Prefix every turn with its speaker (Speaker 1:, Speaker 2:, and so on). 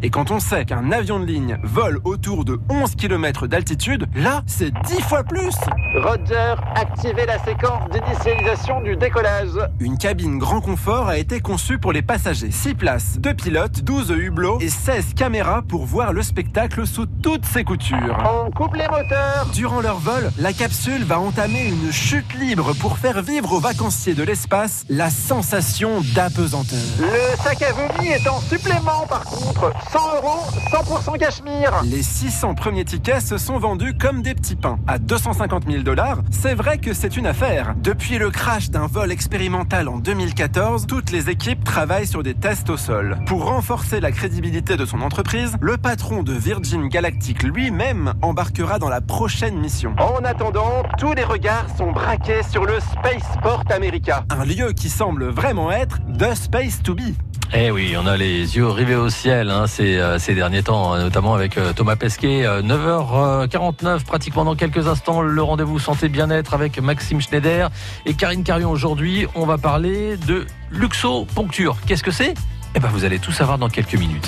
Speaker 1: Et quand on sait qu'un avion de ligne vole autour de 11 km d'altitude, là, c'est 10 fois plus
Speaker 2: Roger, activez la séquence d'initialisation du décollage.
Speaker 1: Une cabine grand confort a été conçue pour les passagers. 6 places, 2 pilotes, 12 hublots et 16 caméras pour voir le spectacle sous toutes ses coutures.
Speaker 2: On coupe les moteurs.
Speaker 1: Durant leur vol, la capsule va entamer une chute libre pour faire vivre aux vacanciers de l'espace la sensation d'apesanteur.
Speaker 2: Le sac à vomi est en supplément par contre. 100 euros, 100% cachemire.
Speaker 1: Les 600 premiers tickets se sont vendus comme des petits pains. À 250 000 dollars, c'est vrai que c'est une affaire. Depuis le crash d'un vol expérimental en 2014, toutes les équipes travaillent sur des tests au sol. Pour renforcer la crédibilité de son entreprise, le patron de Virgin Galactic lui-même embarquera dans la prochaine mission.
Speaker 2: En attendant, tous les regards sont braqués sur le Spaceport America.
Speaker 1: Un lieu qui semble vraiment être The Space to Be.
Speaker 3: Eh oui, on a les yeux rivés au ciel hein, ces, euh, derniers temps, hein, notamment avec euh, Thomas Pesquet. 9h49, euh, pratiquement dans quelques instants, le rendez-vous santé bien-être avec Maxime Schneider et Karine Carion. Aujourd'hui, on va parler de luxo-poncture. Qu'est-ce que c'est? Eh ben, vous allez tout savoir dans quelques minutes.